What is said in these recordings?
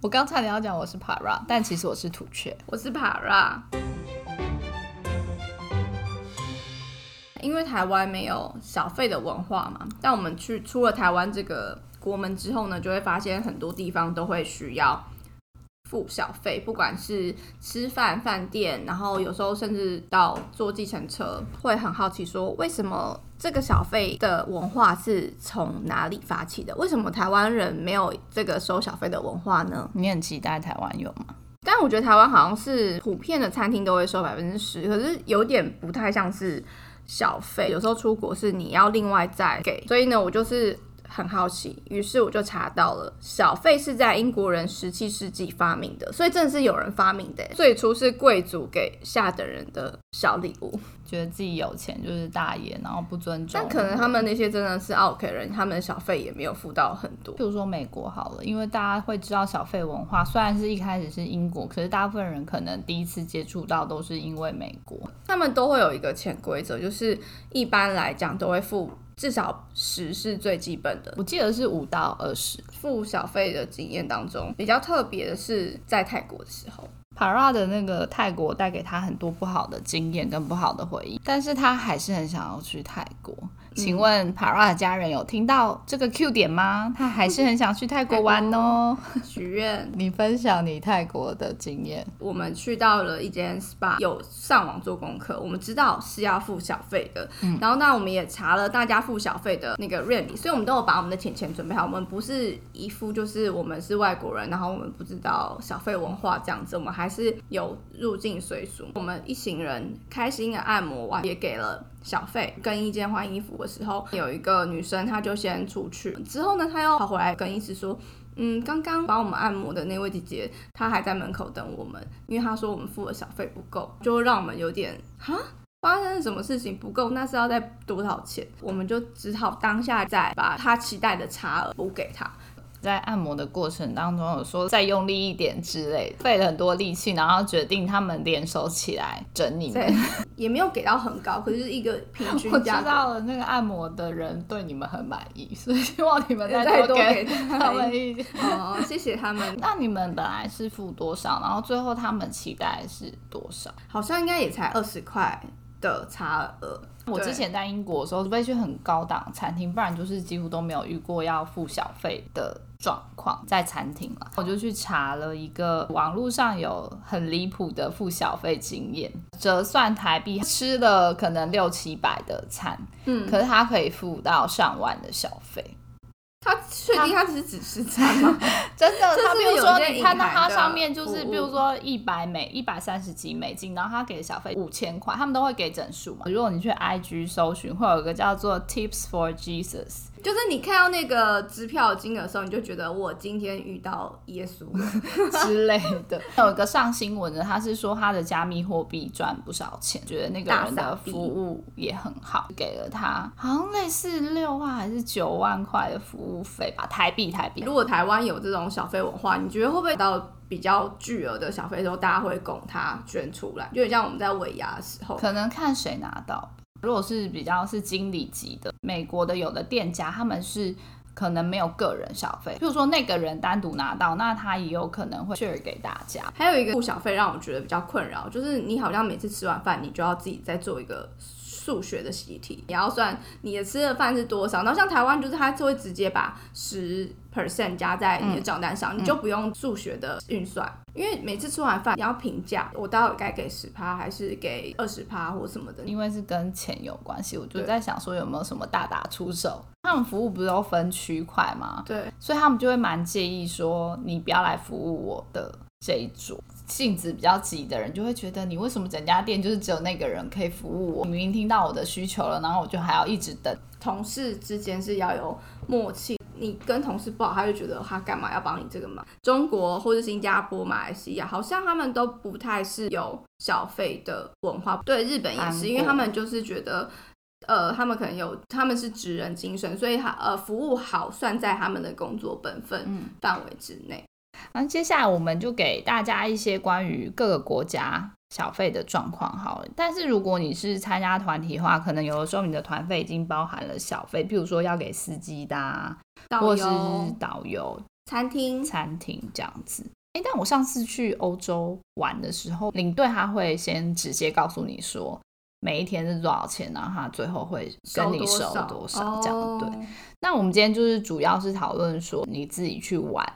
我刚差点要讲我是 Para，但其实我是土雀。我是 Para，因为台湾没有小费的文化嘛，但我们去出了台湾这个国门之后呢，就会发现很多地方都会需要付小费，不管是吃饭饭店，然后有时候甚至到坐计程车，会很好奇说为什么。这个小费的文化是从哪里发起的？为什么台湾人没有这个收小费的文化呢？你很期待台湾有吗？但我觉得台湾好像是普遍的餐厅都会收百分之十，可是有点不太像是小费。有时候出国是你要另外再给，所以呢，我就是。很好奇，于是我就查到了，小费是在英国人十七世纪发明的，所以真的是有人发明的。最初是贵族给下等人的小礼物，觉得自己有钱就是大爷，然后不尊重。但可能他们那些真的是奥 K 人，他们的小费也没有付到很多。譬如说美国好了，因为大家会知道小费文化，虽然是一开始是英国，可是大部分人可能第一次接触到都是因为美国。他们都会有一个潜规则，就是一般来讲都会付。至少十是最基本的，我记得是五到二十。付小费的经验当中，比较特别的是在泰国的时候，Para 的那个泰国带给他很多不好的经验跟不好的回忆，但是他还是很想要去泰国。请问 Para 的家人有听到这个 Q 点吗？他还是很想去泰国玩哦。许愿，你分享你泰国的经验。我们去到了一间 SPA，有上网做功课，我们知道是要付小费的。嗯，然后那我们也查了大家付小费的那个 range，所以我们都有把我们的钱钱准备好。我们不是一副就是我们是外国人，然后我们不知道小费文化这样子，我们还是有入境随俗。我们一行人开心的按摩完，也给了。小费更衣间换衣服的时候，有一个女生，她就先出去，之后呢，她又跑回来跟医师说，嗯，刚刚帮我们按摩的那位姐姐，她还在门口等我们，因为她说我们付的小费不够，就让我们有点哈，发生了什么事情不够？那是要再多少钱？我们就只好当下再把她期待的差额补给她。在按摩的过程当中，有说再用力一点之类，费了很多力气，然后决定他们联手起来整你们，也没有给到很高，可是一个平均价。我知道了，那个按摩的人对你们很满意，所以希望你们再多给他们一点。哦，谢谢他们。那你们本来是付多少？然后最后他们期待是多少？好像应该也才二十块的差额。我之前在英国的时候，除非去很高档餐厅，不然就是几乎都没有遇过要付小费的状况在餐厅了。我就去查了一个网络上有很离谱的付小费经验，折算台币吃了可能六七百的餐，嗯，可是他可以付到上万的小费。他确定他只是只吃餐吗？真的，他比如说你看到他上面就是，比如说一百美一百三十几美金，然后他给的小费五千块，他们都会给整数嘛。如果你去 IG 搜寻，会有一个叫做 Tips for Jesus。就是你看到那个支票金额的时候，你就觉得我今天遇到耶稣 之类的。有一个上新闻的，他是说他的加密货币赚不少钱，觉得那个人的服务也很好，给了他好像类似六万还是九万块的服务费吧，台币台币。如果台湾有这种小费文化，你觉得会不会到比较巨额的小费的时候，大家会拱他捐出来？就像我们在尾牙的时候，可能看谁拿到。如果是比较是经理级的，美国的有的店家，他们是可能没有个人小费，比如说那个人单独拿到，那他也有可能会 share 给大家。还有一个付小费让我觉得比较困扰，就是你好像每次吃完饭，你就要自己再做一个数学的习题，你要算你的吃的饭是多少。然后像台湾就是他就会直接把十 percent 加在你的账单上，嗯、你就不用数学的运算。嗯因为每次吃完饭你要评价，我到底该给十趴还是给二十趴或什么的？因为是跟钱有关系，我就在想说有没有什么大打出手。他们服务不是都分区块吗？对，所以他们就会蛮介意说你不要来服务我的这一桌。性子比较急的人就会觉得你为什么整家店就是只有那个人可以服务我？你明明听到我的需求了，然后我就还要一直等。同事之间是要有默契。你跟同事不好，他就觉得他干嘛要帮你这个忙？中国或者新加坡、马来西亚，好像他们都不太是有小费的文化。对，日本也是，因为他们就是觉得，呃，他们可能有，他们是职人精神，所以他呃服务好算在他们的工作本分范围之内。那接下来我们就给大家一些关于各个国家。小费的状况好了，但是如果你是参加团体的话，可能有的时候你的团费已经包含了小费，譬如说要给司机的、啊，或是导游，餐厅、餐厅这样子。哎，但我上次去欧洲玩的时候，领队他会先直接告诉你说每一天是多少钱，然后他最后会跟你收多少这样。对。那我们今天就是主要是讨论说你自己去玩。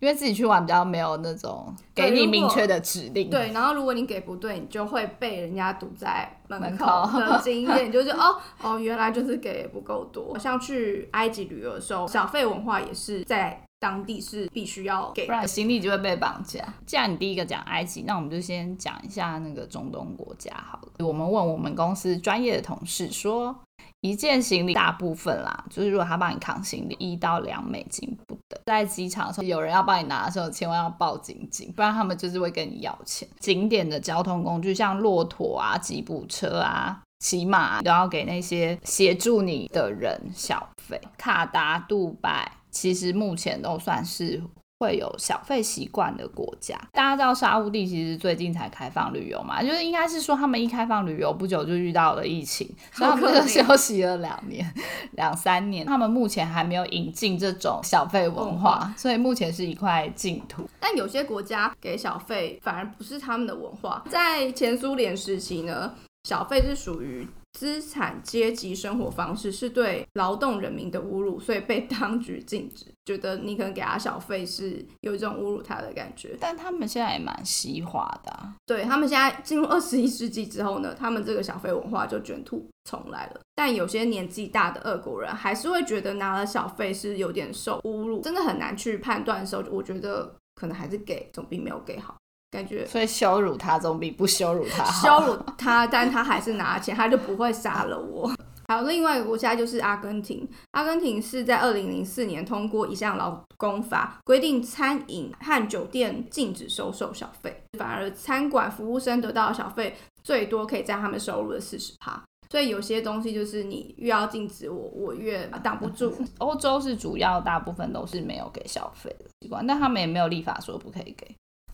因为自己去玩比较没有那种给你明确的指令，对，然后如果你给不对，你就会被人家堵在门口的经验，就是哦哦，原来就是给不够多。像去埃及旅游的时候，小费文化也是在当地是必须要给，不然行李就会被绑架。既然你第一个讲埃及，那我们就先讲一下那个中东国家好了。我们问我们公司专业的同事说。一件行李大部分啦，就是如果他帮你扛行李，一到两美金不等。在机场的时候，有人要帮你拿的时候，千万要报警警，不然他们就是会跟你要钱。景点的交通工具，像骆驼啊、吉普车啊、骑马，都要给那些协助你的人小费。卡达、杜拜，其实目前都算是。会有小费习惯的国家，大家知道沙乌地其实最近才开放旅游嘛，就是应该是说他们一开放旅游不久就遇到了疫情，所以他们就休息了两年、两三年。他们目前还没有引进这种小费文化，所以目前是一块净土。但有些国家给小费反而不是他们的文化，在前苏联时期呢，小费是属于。资产阶级生活方式是对劳动人民的侮辱，所以被当局禁止。觉得你可能给他小费是有一种侮辱他的感觉。但他们现在也蛮西化的啊。对，他们现在进入二十一世纪之后呢，他们这个小费文化就卷土重来了。但有些年纪大的俄国人还是会觉得拿了小费是有点受侮辱，真的很难去判断的时候，我觉得可能还是给总比没有给好。感觉，所以羞辱他总比不羞辱他好。羞辱他，但他还是拿钱，他就不会杀了我。还有另外一个国家就是阿根廷，阿根廷是在二零零四年通过一项劳工法，规定餐饮和酒店禁止收受小费，反而餐馆服务生得到的小费最多可以占他们收入的四十趴。所以有些东西就是你越要禁止我，我越挡不住。欧洲是主要大部分都是没有给小费的习惯，但他们也没有立法说不可以给。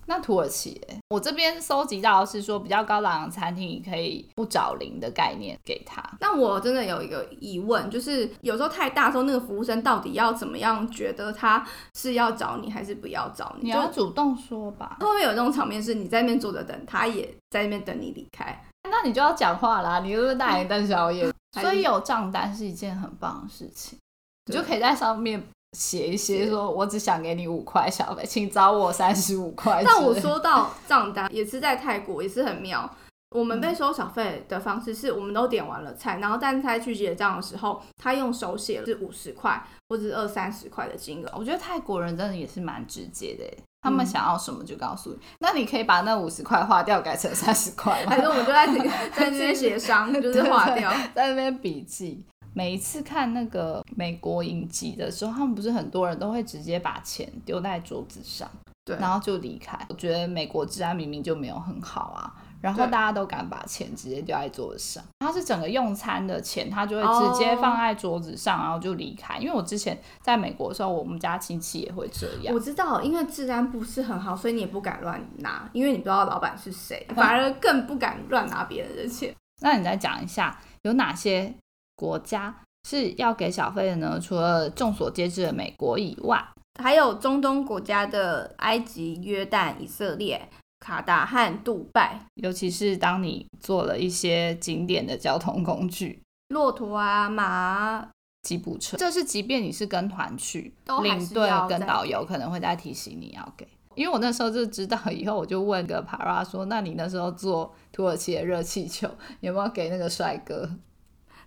那土耳其，我这边搜集到的是说比较高档的餐厅，你可以不找零的概念给他。那我真的有一个疑问，就是有时候太大的时候，那个服务生到底要怎么样觉得他是要找你还是不要找你？你要主动说吧。会不会有这种场面是你在那边坐着等，他也在那边等你离开？那你就要讲话啦，你是不是大眼瞪小眼？所以有账单是一件很棒的事情，你就可以在上面。写一些说，我只想给你五块小费，请找我三十五块。但我说到账单，也是在泰国，也是很妙。我们被收小费的方式是，我们都点完了菜，然后但他去结账的时候，他用手写是五十块或者是二三十块的金额。我觉得泰国人真的也是蛮直接的，他们想要什么就告诉你。那你可以把那五十块划掉，改成三十块，还是我们就在 在那边协商，就是划掉，在那边笔记。每一次看那个美国影集的时候，他们不是很多人都会直接把钱丢在桌子上，对，然后就离开。我觉得美国治安明明就没有很好啊，然后大家都敢把钱直接丢在桌子上。他是整个用餐的钱，他就会直接放在桌子上，然后就离开。因为我之前在美国的时候，我们家亲戚也会这样。我知道，因为治安不是很好，所以你也不敢乱拿，因为你不知道老板是谁，反而更不敢乱拿别人的钱。那你再讲一下有哪些国家是要给小费的呢？除了众所皆知的美国以外，还有中东国家的埃及、约旦、以色列、卡达和杜拜。尤其是当你做了一些景点的交通工具，骆驼啊、马、吉普车，这是即便你是跟团去，领队跟导游可能会再提醒你要给。因为我那时候就知道，以后我就问个帕拉说：“那你那时候坐土耳其的热气球，有没有给那个帅哥？”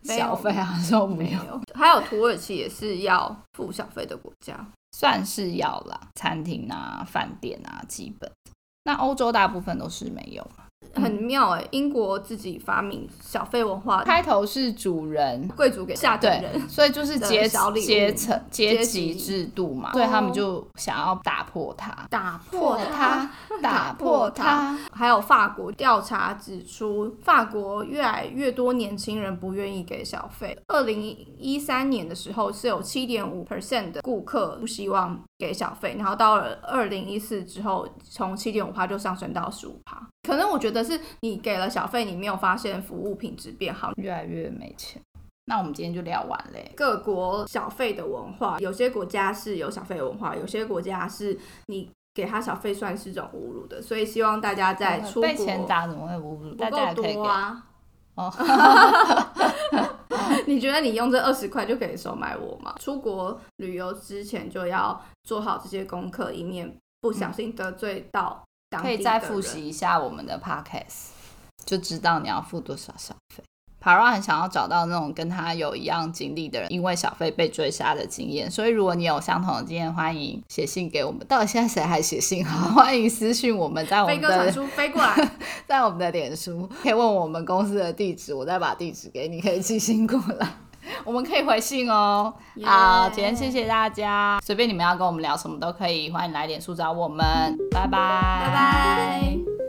小费啊，说没，没有。还有土耳其也是要付小费的国家，算是要啦。餐厅啊、饭店啊，基本。那欧洲大部分都是没有。很妙哎、欸，英国自己发明小费文化，开头是主人。贵族给下等人，所以就是阶阶层阶级制度嘛，所以他们就想要打破它，打破它，打破它。还有法国调查指出，法国越来越多年轻人不愿意给小费。二零一三年的时候是有七点五 percent 的顾客不希望给小费，然后到了二零一四之后，从七点五趴就上升到十五趴。可能我觉得是你给了小费，你没有发现服务品质变好，越来越没钱。那我们今天就聊完嘞。各国小费的文化，有些国家是有小费文化，有些国家是你给他小费算是一种侮辱的，所以希望大家在出国被钱砸怎么会侮辱？大家也可以给啊。哦，你觉得你用这二十块就可以收买我吗？出国旅游之前就要做好这些功课，以免不小心得罪到。可以再复习一下我们的 podcast，就知道你要付多少小费。Para 很想要找到那种跟他有一样经历的人，因为小费被追杀的经验。所以如果你有相同的经验，欢迎写信给我们。到底现在谁还写信？好，欢迎私信我们，在我们的飞哥传书飞过来，在我们的脸书可以问我们公司的地址，我再把地址给你，可以寄信过来，我们可以回信哦。好，今天谢谢大家，随便你们要跟我们聊什么都可以，欢迎来脸书找我们，拜拜，拜拜。